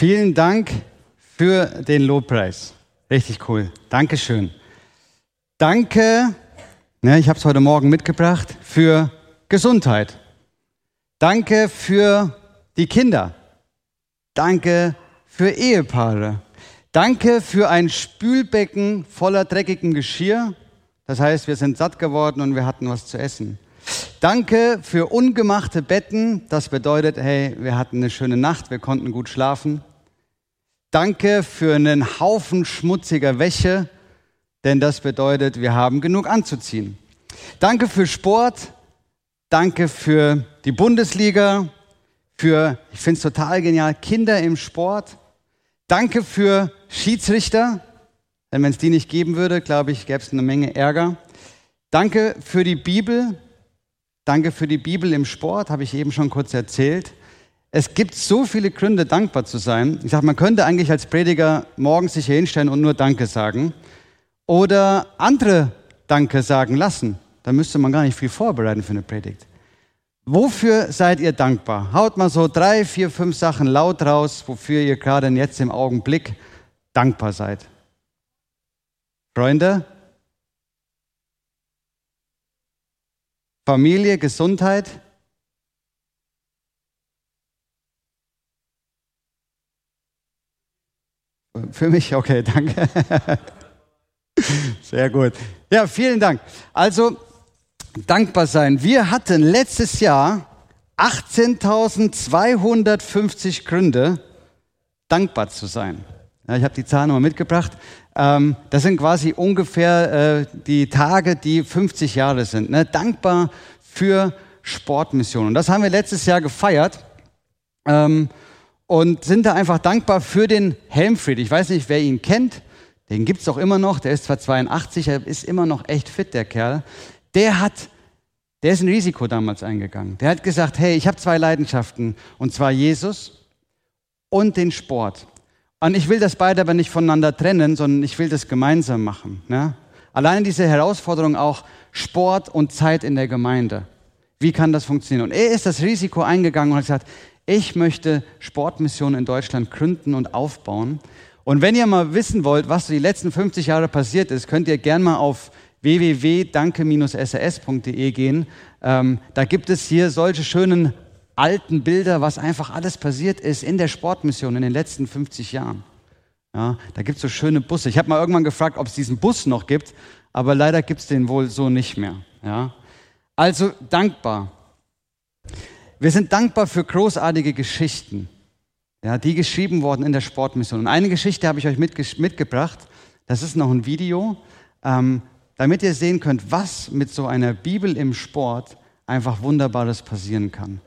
Vielen Dank für den Lobpreis. Richtig cool. Dankeschön. Danke, ne, ich habe es heute Morgen mitgebracht, für Gesundheit. Danke für die Kinder. Danke für Ehepaare. Danke für ein Spülbecken voller dreckigem Geschirr. Das heißt, wir sind satt geworden und wir hatten was zu essen. Danke für ungemachte Betten. Das bedeutet, hey, wir hatten eine schöne Nacht, wir konnten gut schlafen. Danke für einen Haufen schmutziger Wäsche, denn das bedeutet, wir haben genug anzuziehen. Danke für Sport. Danke für die Bundesliga, für, ich finde es total genial, Kinder im Sport. Danke für Schiedsrichter, denn wenn es die nicht geben würde, glaube ich, gäbe es eine Menge Ärger. Danke für die Bibel. Danke für die Bibel im Sport, habe ich eben schon kurz erzählt. Es gibt so viele Gründe, dankbar zu sein. Ich sage, man könnte eigentlich als Prediger morgens sich hier hinstellen und nur Danke sagen. Oder andere Danke sagen lassen. Da müsste man gar nicht viel vorbereiten für eine Predigt. Wofür seid ihr dankbar? Haut mal so drei, vier, fünf Sachen laut raus, wofür ihr gerade jetzt im Augenblick dankbar seid. Freunde, Familie, Gesundheit, Für mich? Okay, danke. Sehr gut. Ja, vielen Dank. Also, dankbar sein. Wir hatten letztes Jahr 18.250 Gründe, dankbar zu sein. Ja, ich habe die Zahlen nochmal mitgebracht. Ähm, das sind quasi ungefähr äh, die Tage, die 50 Jahre sind. Ne? Dankbar für Sportmissionen. Das haben wir letztes Jahr gefeiert. Ähm, und sind da einfach dankbar für den Helmfried. Ich weiß nicht, wer ihn kennt. Den gibt's auch immer noch. Der ist zwar 82, er ist immer noch echt fit, der Kerl. Der hat, der ist ein Risiko damals eingegangen. Der hat gesagt, hey, ich habe zwei Leidenschaften. Und zwar Jesus und den Sport. Und ich will das beide aber nicht voneinander trennen, sondern ich will das gemeinsam machen. Ne? Allein diese Herausforderung auch Sport und Zeit in der Gemeinde. Wie kann das funktionieren? Und er ist das Risiko eingegangen und hat gesagt, ich möchte Sportmissionen in Deutschland gründen und aufbauen. Und wenn ihr mal wissen wollt, was die letzten 50 Jahre passiert ist, könnt ihr gerne mal auf www.danke-srs.de gehen. Ähm, da gibt es hier solche schönen alten Bilder, was einfach alles passiert ist in der Sportmission in den letzten 50 Jahren. Ja, da gibt es so schöne Busse. Ich habe mal irgendwann gefragt, ob es diesen Bus noch gibt, aber leider gibt es den wohl so nicht mehr. Ja? Also dankbar. Wir sind dankbar für großartige Geschichten, ja, die geschrieben wurden in der Sportmission. Und eine Geschichte habe ich euch mitgebracht. Das ist noch ein Video, ähm, damit ihr sehen könnt, was mit so einer Bibel im Sport einfach Wunderbares passieren kann.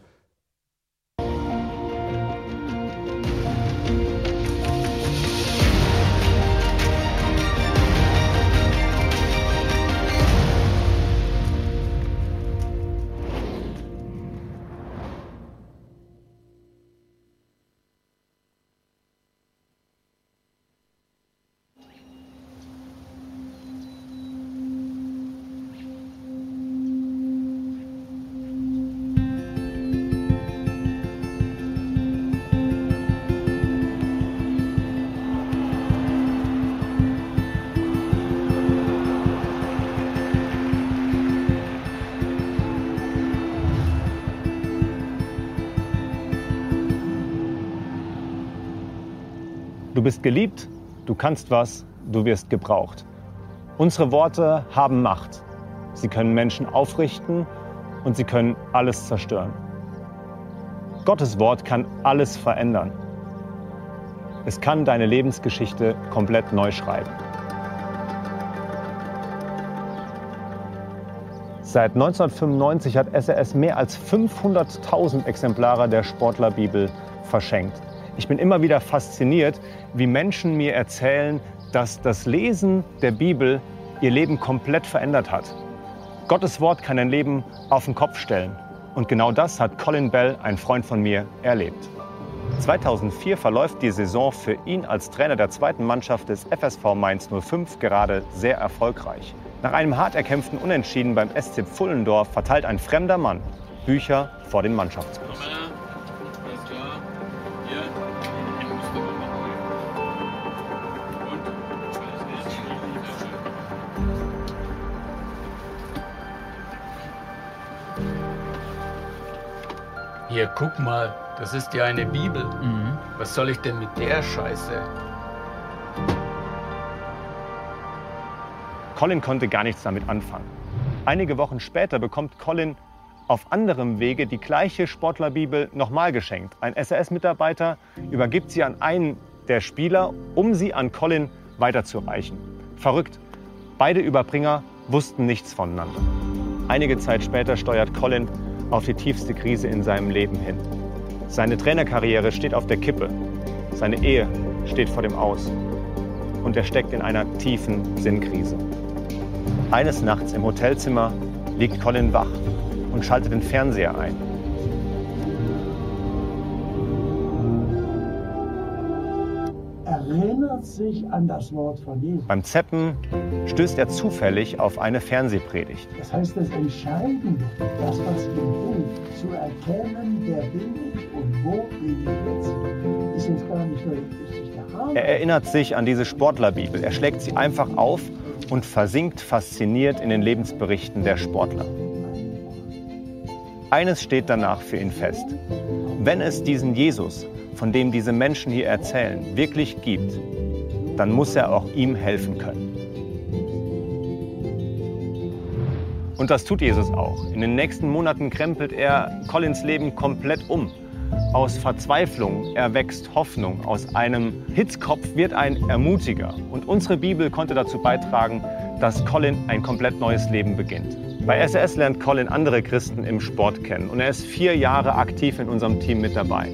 Du bist geliebt, du kannst was, du wirst gebraucht. Unsere Worte haben Macht. Sie können Menschen aufrichten und sie können alles zerstören. Gottes Wort kann alles verändern. Es kann deine Lebensgeschichte komplett neu schreiben. Seit 1995 hat SRS mehr als 500.000 Exemplare der Sportlerbibel verschenkt. Ich bin immer wieder fasziniert, wie Menschen mir erzählen, dass das Lesen der Bibel ihr Leben komplett verändert hat. Gottes Wort kann ein Leben auf den Kopf stellen. Und genau das hat Colin Bell, ein Freund von mir, erlebt. 2004 verläuft die Saison für ihn als Trainer der zweiten Mannschaft des FSV Mainz 05 gerade sehr erfolgreich. Nach einem hart erkämpften Unentschieden beim SC Pfullendorf verteilt ein fremder Mann Bücher vor den Mannschaftsbus. Hier, guck mal, das ist ja eine Bibel. Mhm. Was soll ich denn mit der Scheiße? Colin konnte gar nichts damit anfangen. Einige Wochen später bekommt Colin auf anderem Wege die gleiche Sportlerbibel nochmal geschenkt. Ein SAS-Mitarbeiter übergibt sie an einen der Spieler, um sie an Colin weiterzureichen. Verrückt. Beide Überbringer wussten nichts voneinander. Einige Zeit später steuert Colin auf die tiefste Krise in seinem Leben hin. Seine Trainerkarriere steht auf der Kippe. Seine Ehe steht vor dem Aus. Und er steckt in einer tiefen Sinnkrise. Eines Nachts im Hotelzimmer liegt Colin wach und schaltet den Fernseher ein. Erinnert sich an das Wort von Jesus. Beim Zeppen stößt er zufällig auf eine Fernsehpredigt. Das heißt, das Entscheidende, das, was ihm hilft, zu erkennen, wer bin ich und wo bin ich jetzt, ist jetzt gar nicht nur Rahmen. Er erinnert sich an diese Sportlerbibel. Er schlägt sie einfach auf und versinkt fasziniert in den Lebensberichten der Sportler. Eines steht danach für ihn fest. Wenn es diesen Jesus, von dem diese Menschen hier erzählen, wirklich gibt, dann muss er auch ihm helfen können. Und das tut Jesus auch. In den nächsten Monaten krempelt er Collins Leben komplett um. Aus Verzweiflung erwächst Hoffnung. Aus einem Hitzkopf wird ein Ermutiger. Und unsere Bibel konnte dazu beitragen, dass Colin ein komplett neues Leben beginnt. Bei SRS lernt Colin andere Christen im Sport kennen und er ist vier Jahre aktiv in unserem Team mit dabei.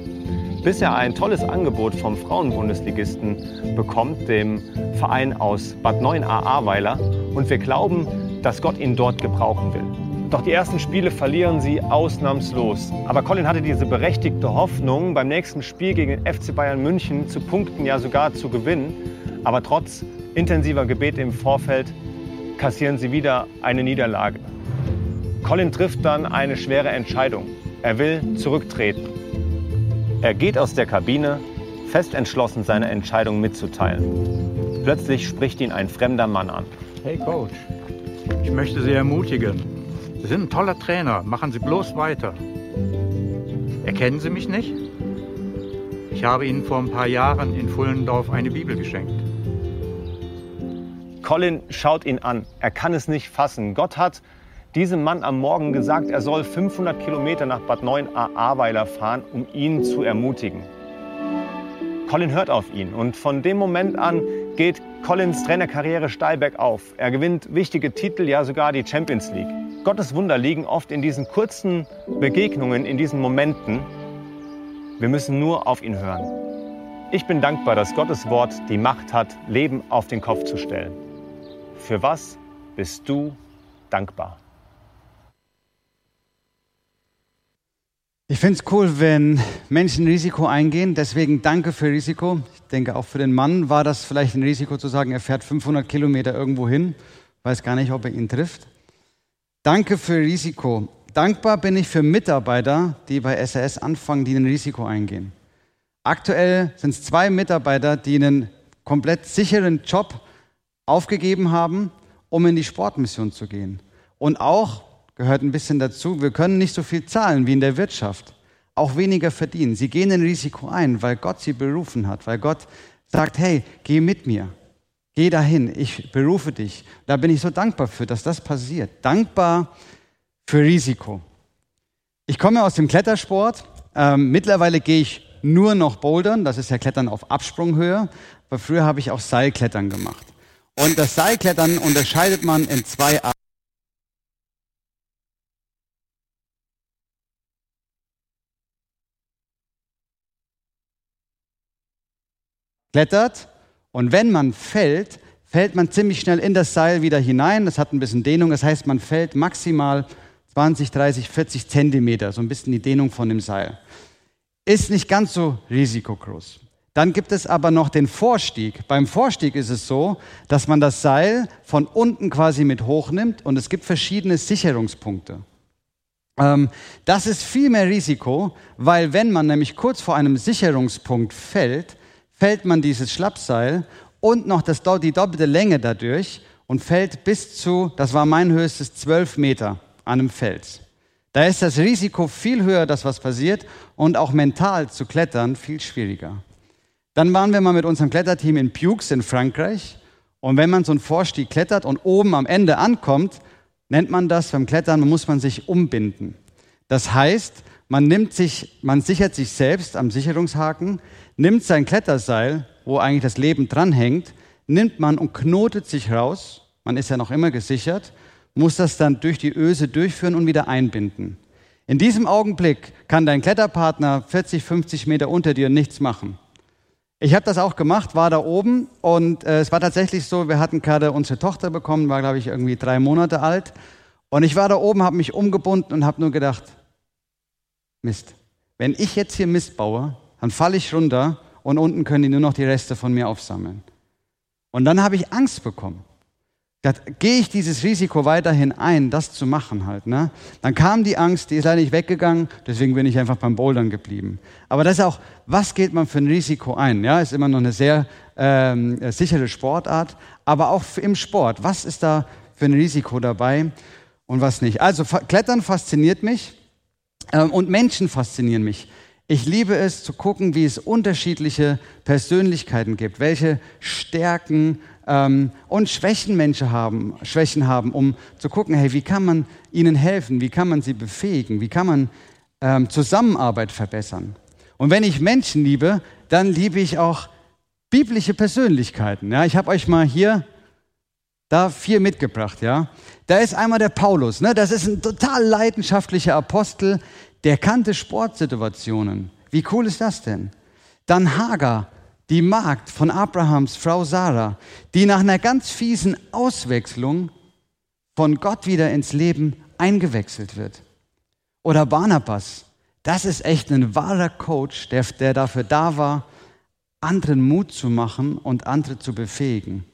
Bis er ein tolles Angebot vom Frauenbundesligisten bekommt, dem Verein aus Bad 9a Ahrweiler. Und wir glauben, dass Gott ihn dort gebrauchen will. Doch die ersten Spiele verlieren sie ausnahmslos. Aber Colin hatte diese berechtigte Hoffnung, beim nächsten Spiel gegen den FC Bayern München zu punkten, ja sogar zu gewinnen. Aber trotz intensiver Gebete im Vorfeld kassieren sie wieder eine Niederlage. Colin trifft dann eine schwere Entscheidung. Er will zurücktreten. Er geht aus der Kabine, fest entschlossen, seine Entscheidung mitzuteilen. Plötzlich spricht ihn ein fremder Mann an. Hey Coach, ich möchte Sie ermutigen. Sie sind ein toller Trainer, machen Sie bloß weiter. Erkennen Sie mich nicht? Ich habe Ihnen vor ein paar Jahren in Fullendorf eine Bibel geschenkt. Colin schaut ihn an. Er kann es nicht fassen. Gott hat diesem Mann am Morgen gesagt, er soll 500 Kilometer nach Bad 9a Ahrweiler fahren, um ihn zu ermutigen. Colin hört auf ihn und von dem Moment an geht Collins Trainerkarriere steil bergauf. Er gewinnt wichtige Titel, ja sogar die Champions League. Gottes Wunder liegen oft in diesen kurzen Begegnungen, in diesen Momenten. Wir müssen nur auf ihn hören. Ich bin dankbar, dass Gottes Wort die Macht hat, Leben auf den Kopf zu stellen. Für was bist du dankbar? Ich finde es cool, wenn Menschen Risiko eingehen. Deswegen danke für Risiko. Ich denke, auch für den Mann war das vielleicht ein Risiko zu sagen, er fährt 500 Kilometer irgendwo hin. Weiß gar nicht, ob er ihn trifft. Danke für Risiko. Dankbar bin ich für Mitarbeiter, die bei SAS anfangen, die ein Risiko eingehen. Aktuell sind es zwei Mitarbeiter, die einen komplett sicheren Job aufgegeben haben, um in die Sportmission zu gehen. Und auch gehört ein bisschen dazu, wir können nicht so viel zahlen wie in der Wirtschaft, auch weniger verdienen. Sie gehen ein Risiko ein, weil Gott sie berufen hat, weil Gott sagt, hey, geh mit mir, geh dahin, ich berufe dich. Da bin ich so dankbar für, dass das passiert. Dankbar für Risiko. Ich komme aus dem Klettersport. Ähm, mittlerweile gehe ich nur noch bouldern, das ist ja Klettern auf Absprunghöhe, aber früher habe ich auch Seilklettern gemacht. Und das Seilklettern unterscheidet man in zwei Arten. Klettert und wenn man fällt, fällt man ziemlich schnell in das Seil wieder hinein. Das hat ein bisschen Dehnung, das heißt, man fällt maximal 20, 30, 40 Zentimeter, so ein bisschen die Dehnung von dem Seil. Ist nicht ganz so risikogroß. Dann gibt es aber noch den Vorstieg. Beim Vorstieg ist es so, dass man das Seil von unten quasi mit hochnimmt und es gibt verschiedene Sicherungspunkte. Ähm, das ist viel mehr Risiko, weil wenn man nämlich kurz vor einem Sicherungspunkt fällt, fällt man dieses Schlappseil und noch das, die doppelte Länge dadurch und fällt bis zu, das war mein höchstes, 12 Meter an einem Fels. Da ist das Risiko viel höher, dass was passiert und auch mental zu klettern viel schwieriger. Dann waren wir mal mit unserem Kletterteam in Pukes in Frankreich. Und wenn man so einen Vorstieg klettert und oben am Ende ankommt, nennt man das beim Klettern, muss man sich umbinden. Das heißt, man nimmt sich, man sichert sich selbst am Sicherungshaken, nimmt sein Kletterseil, wo eigentlich das Leben dranhängt, nimmt man und knotet sich raus. Man ist ja noch immer gesichert, muss das dann durch die Öse durchführen und wieder einbinden. In diesem Augenblick kann dein Kletterpartner 40, 50 Meter unter dir nichts machen. Ich habe das auch gemacht, war da oben und äh, es war tatsächlich so, wir hatten gerade unsere Tochter bekommen, war glaube ich irgendwie drei Monate alt und ich war da oben, habe mich umgebunden und habe nur gedacht, Mist, wenn ich jetzt hier Mist baue, dann falle ich runter und unten können die nur noch die Reste von mir aufsammeln. Und dann habe ich Angst bekommen gehe ich dieses Risiko weiterhin ein, das zu machen halt. Ne? Dann kam die Angst, die ist leider nicht weggegangen, deswegen bin ich einfach beim Bouldern geblieben. Aber das ist auch, was geht man für ein Risiko ein? Ja, ist immer noch eine sehr ähm, sichere Sportart, aber auch im Sport, was ist da für ein Risiko dabei und was nicht? Also Klettern fasziniert mich und Menschen faszinieren mich. Ich liebe es zu gucken, wie es unterschiedliche Persönlichkeiten gibt, welche Stärken ähm, und Schwächen Menschen haben, Schwächen haben, um zu gucken, hey, wie kann man ihnen helfen, wie kann man sie befähigen, wie kann man ähm, Zusammenarbeit verbessern. Und wenn ich Menschen liebe, dann liebe ich auch biblische Persönlichkeiten. Ja, ich habe euch mal hier da vier mitgebracht. Ja, da ist einmal der Paulus. Ne? Das ist ein total leidenschaftlicher Apostel, der kannte Sportsituationen. Wie cool ist das denn? Dann Hagar, die Magd von Abrahams Frau Sarah, die nach einer ganz fiesen Auswechslung von Gott wieder ins Leben eingewechselt wird. Oder Barnabas, das ist echt ein wahrer Coach, der, der dafür da war, anderen Mut zu machen und andere zu befähigen.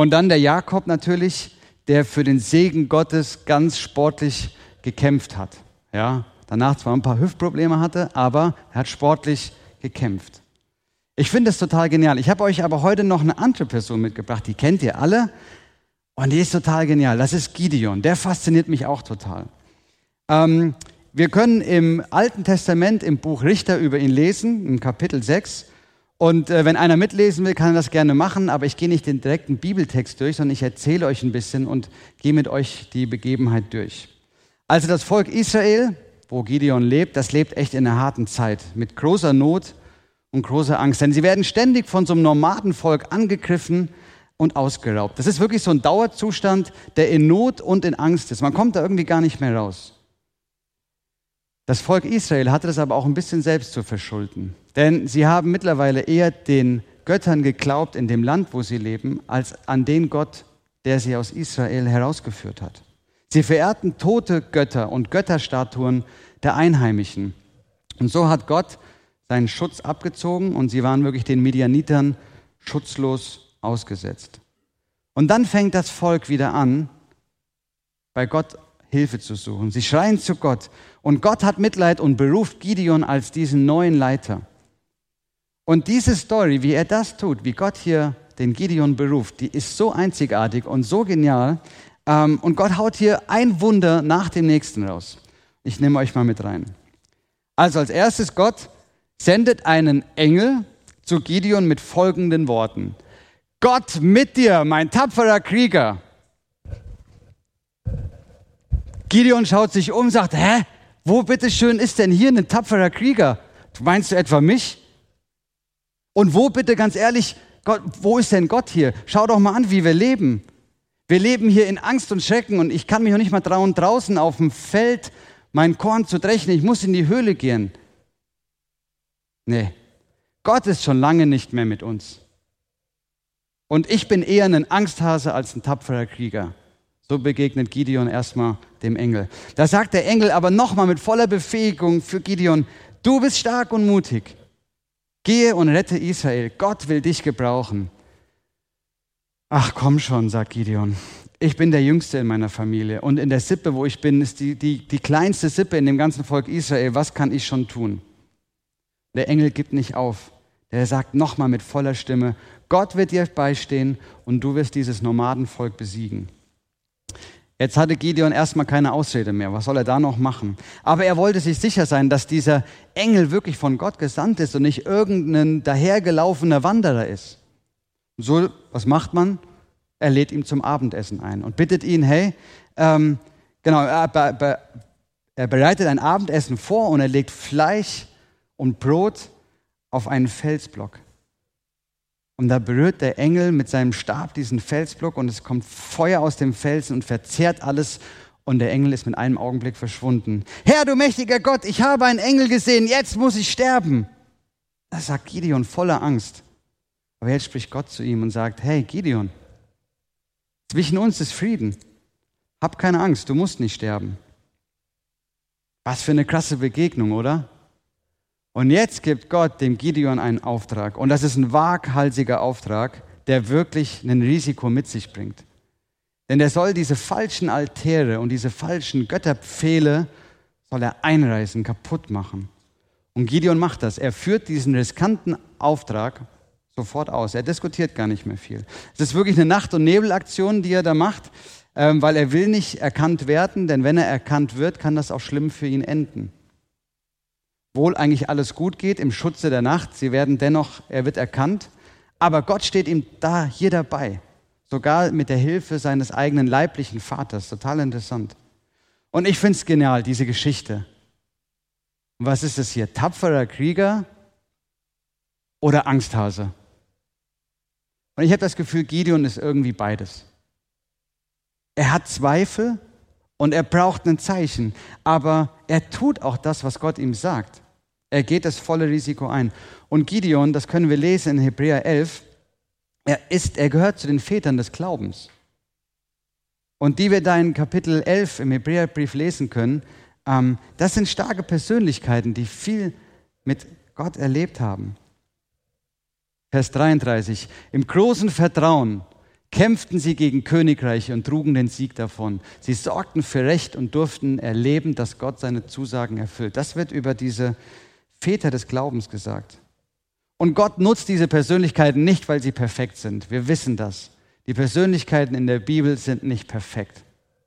Und dann der Jakob natürlich, der für den Segen Gottes ganz sportlich gekämpft hat. Ja, danach zwar ein paar Hüftprobleme hatte, aber er hat sportlich gekämpft. Ich finde es total genial. Ich habe euch aber heute noch eine andere Person mitgebracht, die kennt ihr alle. Und die ist total genial. Das ist Gideon. Der fasziniert mich auch total. Ähm, wir können im Alten Testament im Buch Richter über ihn lesen, im Kapitel 6. Und äh, wenn einer mitlesen will, kann er das gerne machen, aber ich gehe nicht den direkten Bibeltext durch, sondern ich erzähle euch ein bisschen und gehe mit euch die Begebenheit durch. Also das Volk Israel, wo Gideon lebt, das lebt echt in einer harten Zeit mit großer Not und große Angst, denn sie werden ständig von so einem Nomadenvolk angegriffen und ausgeraubt. Das ist wirklich so ein Dauerzustand, der in Not und in Angst ist. Man kommt da irgendwie gar nicht mehr raus. Das Volk Israel hatte das aber auch ein bisschen selbst zu verschulden, denn sie haben mittlerweile eher den Göttern geglaubt in dem Land, wo sie leben, als an den Gott, der sie aus Israel herausgeführt hat. Sie verehrten tote Götter und Götterstatuen der Einheimischen. Und so hat Gott seinen Schutz abgezogen und sie waren wirklich den Medianitern schutzlos ausgesetzt. Und dann fängt das Volk wieder an, bei Gott Hilfe zu suchen. Sie schreien zu Gott und Gott hat Mitleid und beruft Gideon als diesen neuen Leiter. Und diese Story, wie er das tut, wie Gott hier den Gideon beruft, die ist so einzigartig und so genial. Ähm, und Gott haut hier ein Wunder nach dem nächsten raus. Ich nehme euch mal mit rein. Also als erstes Gott sendet einen Engel zu Gideon mit folgenden Worten. Gott mit dir, mein tapferer Krieger. Gideon schaut sich um, sagt, hä, wo bitteschön ist denn hier ein tapferer Krieger? Meinst du etwa mich? Und wo bitte ganz ehrlich, Gott, wo ist denn Gott hier? Schau doch mal an, wie wir leben. Wir leben hier in Angst und Schrecken und ich kann mich noch nicht mal trauen, draußen auf dem Feld mein Korn zu drechen. Ich muss in die Höhle gehen. Nee, Gott ist schon lange nicht mehr mit uns. Und ich bin eher ein Angsthase als ein tapferer Krieger. So begegnet Gideon erstmal dem Engel. Da sagt der Engel aber nochmal mit voller Befähigung für Gideon, du bist stark und mutig. Gehe und rette Israel. Gott will dich gebrauchen. Ach komm schon, sagt Gideon. Ich bin der Jüngste in meiner Familie und in der Sippe, wo ich bin, ist die, die, die kleinste Sippe in dem ganzen Volk Israel. Was kann ich schon tun? Der Engel gibt nicht auf. Der sagt nochmal mit voller Stimme, Gott wird dir beistehen und du wirst dieses Nomadenvolk besiegen. Jetzt hatte Gideon erstmal keine Ausrede mehr. Was soll er da noch machen? Aber er wollte sich sicher sein, dass dieser Engel wirklich von Gott gesandt ist und nicht irgendein dahergelaufener Wanderer ist. So, was macht man? Er lädt ihn zum Abendessen ein und bittet ihn, hey, ähm, genau, er, er bereitet ein Abendessen vor und er legt Fleisch und Brot auf einen Felsblock. Und da berührt der Engel mit seinem Stab diesen Felsblock und es kommt Feuer aus dem Felsen und verzehrt alles. Und der Engel ist mit einem Augenblick verschwunden. Herr, du mächtiger Gott, ich habe einen Engel gesehen, jetzt muss ich sterben. Das sagt Gideon voller Angst. Aber jetzt spricht Gott zu ihm und sagt, hey Gideon, zwischen uns ist Frieden. Hab keine Angst, du musst nicht sterben. Was für eine krasse Begegnung, oder? Und jetzt gibt Gott dem Gideon einen Auftrag. Und das ist ein waghalsiger Auftrag, der wirklich ein Risiko mit sich bringt. Denn er soll diese falschen Altäre und diese falschen Götterpfähle soll er einreißen, kaputt machen. Und Gideon macht das. Er führt diesen riskanten Auftrag sofort aus. Er diskutiert gar nicht mehr viel. Es ist wirklich eine Nacht- und Nebelaktion, die er da macht, ähm, weil er will nicht erkannt werden, denn wenn er erkannt wird, kann das auch schlimm für ihn enden wohl eigentlich alles gut geht im Schutze der Nacht. Sie werden dennoch, er wird erkannt. Aber Gott steht ihm da hier dabei, sogar mit der Hilfe seines eigenen leiblichen Vaters. Total interessant. Und ich finde es genial, diese Geschichte. Was ist es hier? Tapferer Krieger oder Angsthase? Und ich habe das Gefühl, Gideon ist irgendwie beides. Er hat Zweifel und er braucht ein Zeichen, aber er tut auch das, was Gott ihm sagt. Er geht das volle Risiko ein. Und Gideon, das können wir lesen in Hebräer 11, er, ist, er gehört zu den Vätern des Glaubens. Und die wir da in Kapitel 11 im Hebräerbrief lesen können, ähm, das sind starke Persönlichkeiten, die viel mit Gott erlebt haben. Vers 33. Im großen Vertrauen kämpften sie gegen Königreiche und trugen den Sieg davon. Sie sorgten für Recht und durften erleben, dass Gott seine Zusagen erfüllt. Das wird über diese Väter des Glaubens gesagt. Und Gott nutzt diese Persönlichkeiten nicht, weil sie perfekt sind. Wir wissen das. Die Persönlichkeiten in der Bibel sind nicht perfekt,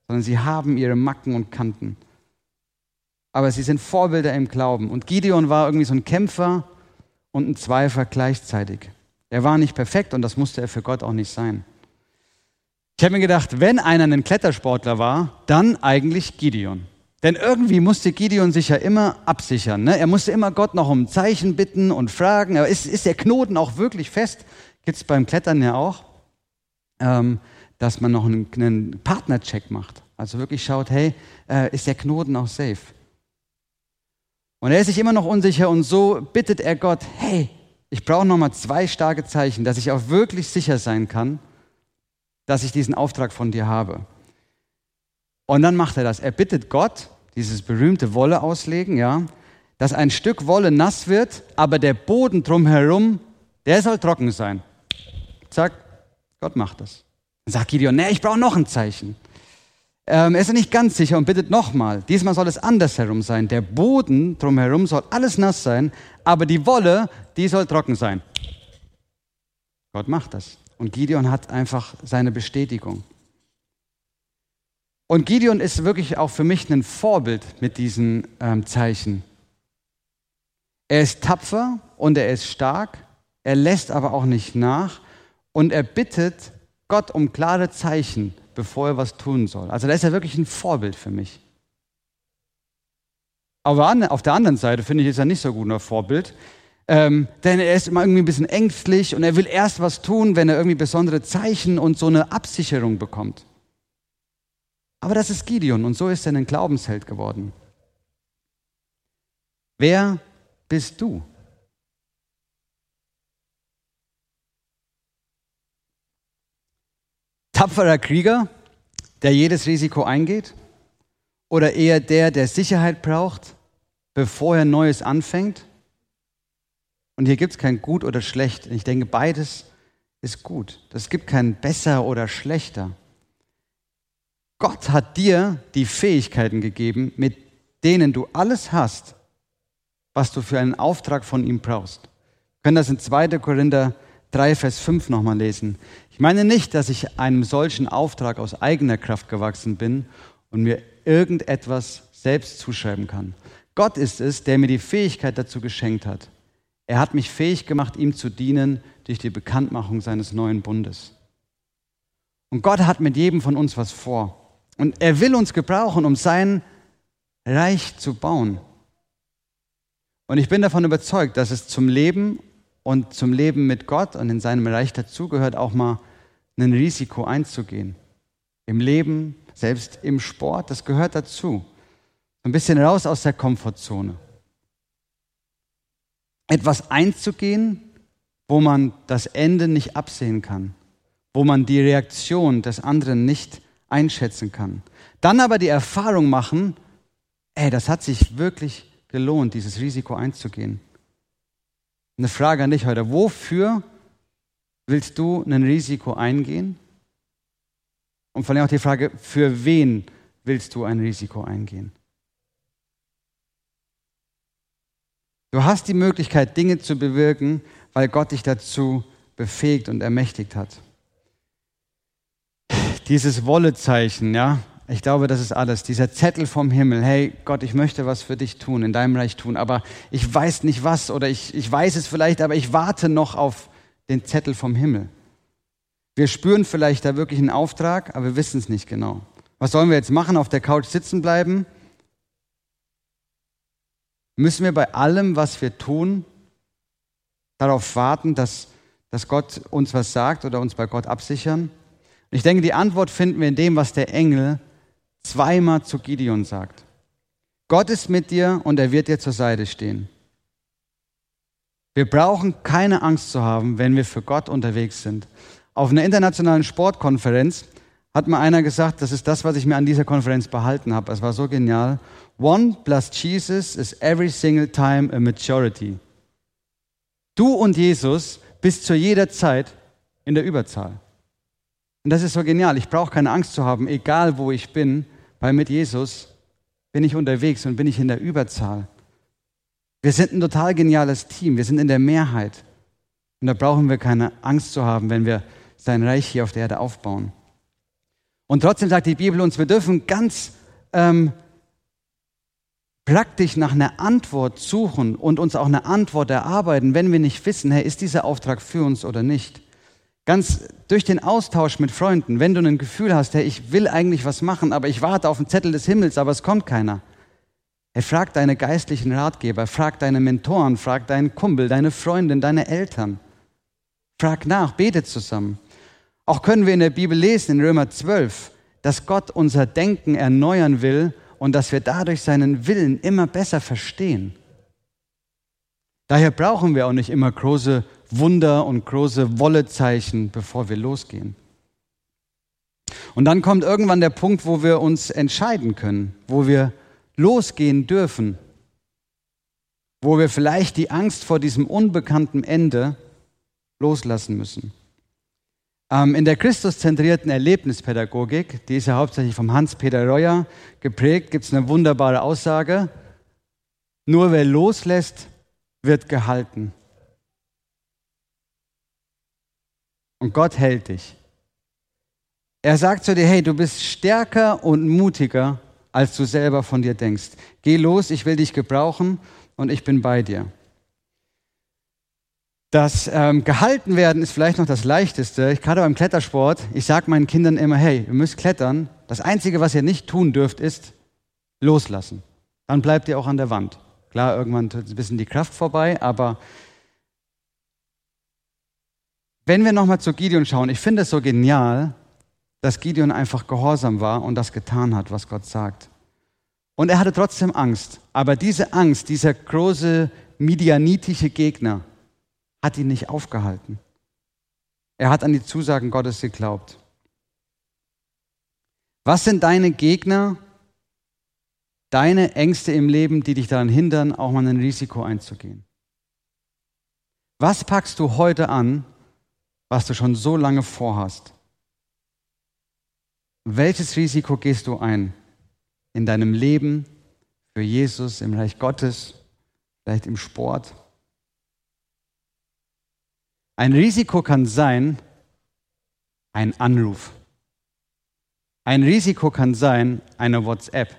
sondern sie haben ihre Macken und Kanten. Aber sie sind Vorbilder im Glauben. Und Gideon war irgendwie so ein Kämpfer und ein Zweifler gleichzeitig. Er war nicht perfekt und das musste er für Gott auch nicht sein. Ich habe mir gedacht, wenn einer ein Klettersportler war, dann eigentlich Gideon. Denn irgendwie musste Gideon sich ja immer absichern. Ne? Er musste immer Gott noch um Zeichen bitten und fragen. Aber ist, ist der Knoten auch wirklich fest? Gibt es beim Klettern ja auch, ähm, dass man noch einen, einen Partnercheck macht. Also wirklich schaut, hey, äh, ist der Knoten auch safe? Und er ist sich immer noch unsicher und so bittet er Gott, hey, ich brauche noch mal zwei starke Zeichen, dass ich auch wirklich sicher sein kann, dass ich diesen Auftrag von dir habe. Und dann macht er das. Er bittet Gott, dieses berühmte Wolle auslegen, ja, dass ein Stück Wolle nass wird, aber der Boden drumherum, der soll trocken sein. Zack, Gott macht das. Dann sagt Gideon, nee, ich brauche noch ein Zeichen. Ähm, er ist nicht ganz sicher und bittet nochmal. Diesmal soll es andersherum sein. Der Boden drumherum soll alles nass sein, aber die Wolle, die soll trocken sein. Gott macht das. Und Gideon hat einfach seine Bestätigung. Und Gideon ist wirklich auch für mich ein Vorbild mit diesen ähm, Zeichen. Er ist tapfer und er ist stark, er lässt aber auch nicht nach und er bittet Gott um klare Zeichen, bevor er was tun soll. Also da ist er wirklich ein Vorbild für mich. Aber auf der anderen Seite finde ich, ist er nicht so gut ein Vorbild, ähm, denn er ist immer irgendwie ein bisschen ängstlich und er will erst was tun, wenn er irgendwie besondere Zeichen und so eine Absicherung bekommt. Aber das ist Gideon und so ist er ein Glaubensheld geworden. Wer bist du? Tapferer Krieger, der jedes Risiko eingeht? Oder eher der, der Sicherheit braucht, bevor er Neues anfängt? Und hier gibt es kein Gut oder Schlecht. Ich denke, beides ist gut. Es gibt kein besser oder schlechter. Gott hat dir die Fähigkeiten gegeben, mit denen du alles hast, was du für einen Auftrag von ihm brauchst. Wir können das in 2. Korinther 3, Vers 5 nochmal lesen. Ich meine nicht, dass ich einem solchen Auftrag aus eigener Kraft gewachsen bin und mir irgendetwas selbst zuschreiben kann. Gott ist es, der mir die Fähigkeit dazu geschenkt hat. Er hat mich fähig gemacht, ihm zu dienen durch die Bekanntmachung seines neuen Bundes. Und Gott hat mit jedem von uns was vor. Und er will uns gebrauchen, um sein Reich zu bauen. Und ich bin davon überzeugt, dass es zum Leben und zum Leben mit Gott und in seinem Reich dazugehört, auch mal ein Risiko einzugehen. Im Leben, selbst im Sport, das gehört dazu. Ein bisschen raus aus der Komfortzone. Etwas einzugehen, wo man das Ende nicht absehen kann, wo man die Reaktion des anderen nicht einschätzen kann. Dann aber die Erfahrung machen, ey, das hat sich wirklich gelohnt, dieses Risiko einzugehen. Eine Frage an dich heute. Wofür willst du ein Risiko eingehen? Und vor allem auch die Frage, für wen willst du ein Risiko eingehen? Du hast die Möglichkeit, Dinge zu bewirken, weil Gott dich dazu befähigt und ermächtigt hat. Dieses Wollezeichen, ja, ich glaube, das ist alles. Dieser Zettel vom Himmel. Hey Gott, ich möchte was für dich tun, in deinem Reich tun, aber ich weiß nicht was oder ich, ich weiß es vielleicht, aber ich warte noch auf den Zettel vom Himmel. Wir spüren vielleicht da wirklich einen Auftrag, aber wir wissen es nicht genau. Was sollen wir jetzt machen? Auf der Couch sitzen bleiben? Müssen wir bei allem, was wir tun, darauf warten, dass, dass Gott uns was sagt oder uns bei Gott absichern? ich denke, die Antwort finden wir in dem, was der Engel zweimal zu Gideon sagt. Gott ist mit dir und er wird dir zur Seite stehen. Wir brauchen keine Angst zu haben, wenn wir für Gott unterwegs sind. Auf einer internationalen Sportkonferenz hat mal einer gesagt, das ist das, was ich mir an dieser Konferenz behalten habe. Es war so genial. One plus Jesus is every single time a majority. Du und Jesus bist zu jeder Zeit in der Überzahl. Und das ist so genial. Ich brauche keine Angst zu haben, egal wo ich bin, weil mit Jesus bin ich unterwegs und bin ich in der Überzahl. Wir sind ein total geniales Team. Wir sind in der Mehrheit. Und da brauchen wir keine Angst zu haben, wenn wir sein Reich hier auf der Erde aufbauen. Und trotzdem sagt die Bibel uns, wir dürfen ganz ähm, praktisch nach einer Antwort suchen und uns auch eine Antwort erarbeiten, wenn wir nicht wissen, hey, ist dieser Auftrag für uns oder nicht. Ganz durch den Austausch mit Freunden, wenn du ein Gefühl hast, hey, ich will eigentlich was machen, aber ich warte auf den Zettel des Himmels, aber es kommt keiner. Hey, frag deine geistlichen Ratgeber, frag deine Mentoren, frag deinen Kumpel, deine Freundin, deine Eltern. Frag nach, bete zusammen. Auch können wir in der Bibel lesen, in Römer 12, dass Gott unser Denken erneuern will und dass wir dadurch seinen Willen immer besser verstehen. Daher brauchen wir auch nicht immer große Wunder und große Wollezeichen, bevor wir losgehen. Und dann kommt irgendwann der Punkt, wo wir uns entscheiden können, wo wir losgehen dürfen, wo wir vielleicht die Angst vor diesem unbekannten Ende loslassen müssen. Ähm, in der christuszentrierten Erlebnispädagogik, die ist ja hauptsächlich vom Hans-Peter Reuer geprägt, gibt es eine wunderbare Aussage. Nur wer loslässt, wird gehalten. Und Gott hält dich. Er sagt zu dir, hey, du bist stärker und mutiger, als du selber von dir denkst. Geh los, ich will dich gebrauchen und ich bin bei dir. Das ähm, gehalten werden ist vielleicht noch das Leichteste. Ich gerade beim Klettersport, ich sage meinen Kindern immer, hey, ihr müsst klettern. Das Einzige, was ihr nicht tun dürft, ist loslassen. Dann bleibt ihr auch an der Wand. Klar, irgendwann ist ein bisschen die Kraft vorbei, aber wenn wir nochmal zu Gideon schauen, ich finde es so genial, dass Gideon einfach gehorsam war und das getan hat, was Gott sagt. Und er hatte trotzdem Angst. Aber diese Angst, dieser große midianitische Gegner, hat ihn nicht aufgehalten. Er hat an die Zusagen Gottes geglaubt. Was sind deine Gegner, deine Ängste im Leben, die dich daran hindern, auch mal ein Risiko einzugehen? Was packst du heute an, was du schon so lange vorhast? Welches Risiko gehst du ein in deinem Leben für Jesus, im Reich Gottes, vielleicht im Sport? Ein Risiko kann sein, ein Anruf. Ein Risiko kann sein, eine WhatsApp.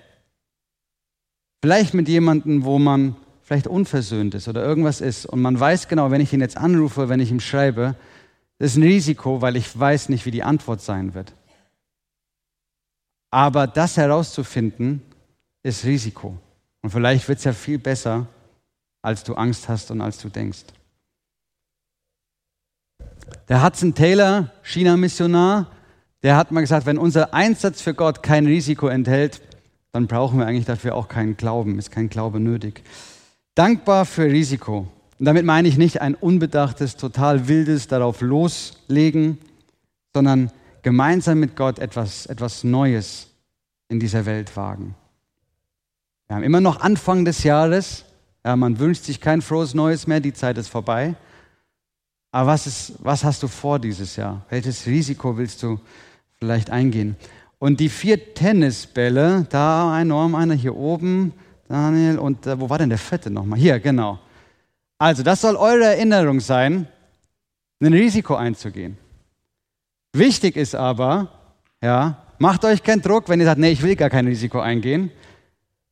Vielleicht mit jemandem, wo man vielleicht unversöhnt ist oder irgendwas ist und man weiß genau, wenn ich ihn jetzt anrufe, wenn ich ihm schreibe, das ist ein Risiko, weil ich weiß nicht, wie die Antwort sein wird. Aber das herauszufinden, ist Risiko. Und vielleicht wird es ja viel besser, als du Angst hast und als du denkst. Der Hudson Taylor, China-Missionar, der hat mal gesagt, wenn unser Einsatz für Gott kein Risiko enthält, dann brauchen wir eigentlich dafür auch keinen Glauben, ist kein Glaube nötig. Dankbar für Risiko. Und damit meine ich nicht ein unbedachtes, total wildes darauf loslegen, sondern gemeinsam mit Gott etwas, etwas Neues in dieser Welt wagen. Wir haben immer noch Anfang des Jahres. Ja, man wünscht sich kein frohes Neues mehr, die Zeit ist vorbei. Aber was, ist, was hast du vor dieses Jahr? Welches Risiko willst du vielleicht eingehen? Und die vier Tennisbälle, da enorm einer hier oben, Daniel, und äh, wo war denn der vierte nochmal? Hier, genau. Also, das soll eure Erinnerung sein, ein Risiko einzugehen. Wichtig ist aber, ja, macht euch keinen Druck, wenn ihr sagt, nee, ich will gar kein Risiko eingehen.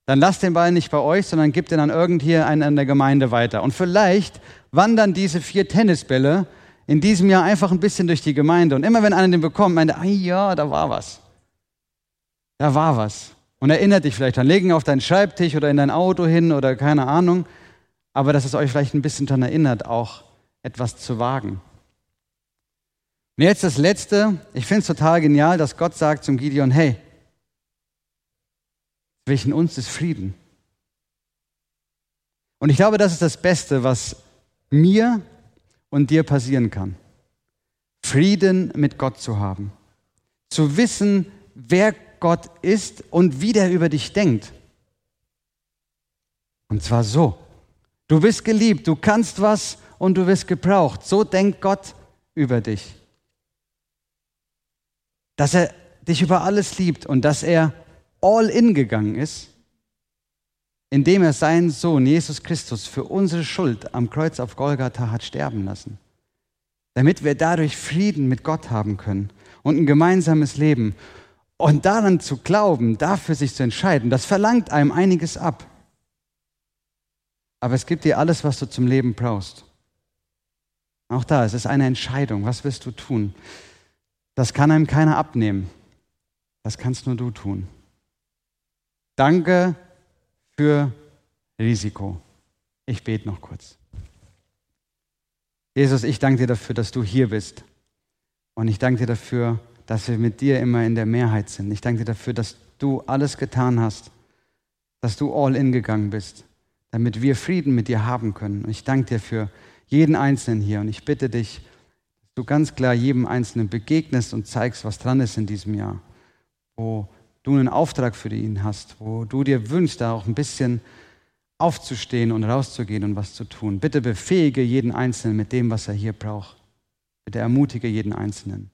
Dann lasst den Ball nicht bei euch, sondern gebt ihn an irgendhier einen in der Gemeinde weiter. Und vielleicht wandern diese vier Tennisbälle in diesem Jahr einfach ein bisschen durch die Gemeinde. Und immer wenn einer den bekommt, meint er, ah ja, da war was. Da war was. Und erinnert dich vielleicht an legen auf deinen Schreibtisch oder in dein Auto hin oder keine Ahnung. Aber dass es euch vielleicht ein bisschen daran erinnert, auch etwas zu wagen. Und jetzt das Letzte. Ich finde es total genial, dass Gott sagt zum Gideon, hey, zwischen uns ist Frieden. Und ich glaube, das ist das Beste, was mir und dir passieren kann. Frieden mit Gott zu haben. Zu wissen, wer Gott ist und wie der über dich denkt. Und zwar so. Du bist geliebt, du kannst was und du wirst gebraucht. So denkt Gott über dich. Dass er dich über alles liebt und dass er all in gegangen ist indem er seinen Sohn Jesus Christus für unsere Schuld am Kreuz auf Golgatha hat sterben lassen, damit wir dadurch Frieden mit Gott haben können und ein gemeinsames Leben. Und daran zu glauben, dafür sich zu entscheiden, das verlangt einem einiges ab. Aber es gibt dir alles, was du zum Leben brauchst. Auch da, es ist eine Entscheidung. Was wirst du tun? Das kann einem keiner abnehmen. Das kannst nur du tun. Danke für Risiko. Ich bete noch kurz. Jesus, ich danke dir dafür, dass du hier bist. Und ich danke dir dafür, dass wir mit dir immer in der Mehrheit sind. Ich danke dir dafür, dass du alles getan hast, dass du all in gegangen bist, damit wir Frieden mit dir haben können. Und ich danke dir für jeden Einzelnen hier. Und ich bitte dich, dass du ganz klar jedem Einzelnen begegnest und zeigst, was dran ist in diesem Jahr, wo du einen Auftrag für ihn hast, wo du dir wünschst, da auch ein bisschen aufzustehen und rauszugehen und was zu tun. Bitte befähige jeden Einzelnen mit dem, was er hier braucht. Bitte ermutige jeden Einzelnen.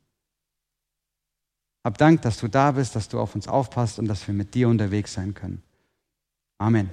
Hab Dank, dass du da bist, dass du auf uns aufpasst und dass wir mit dir unterwegs sein können. Amen.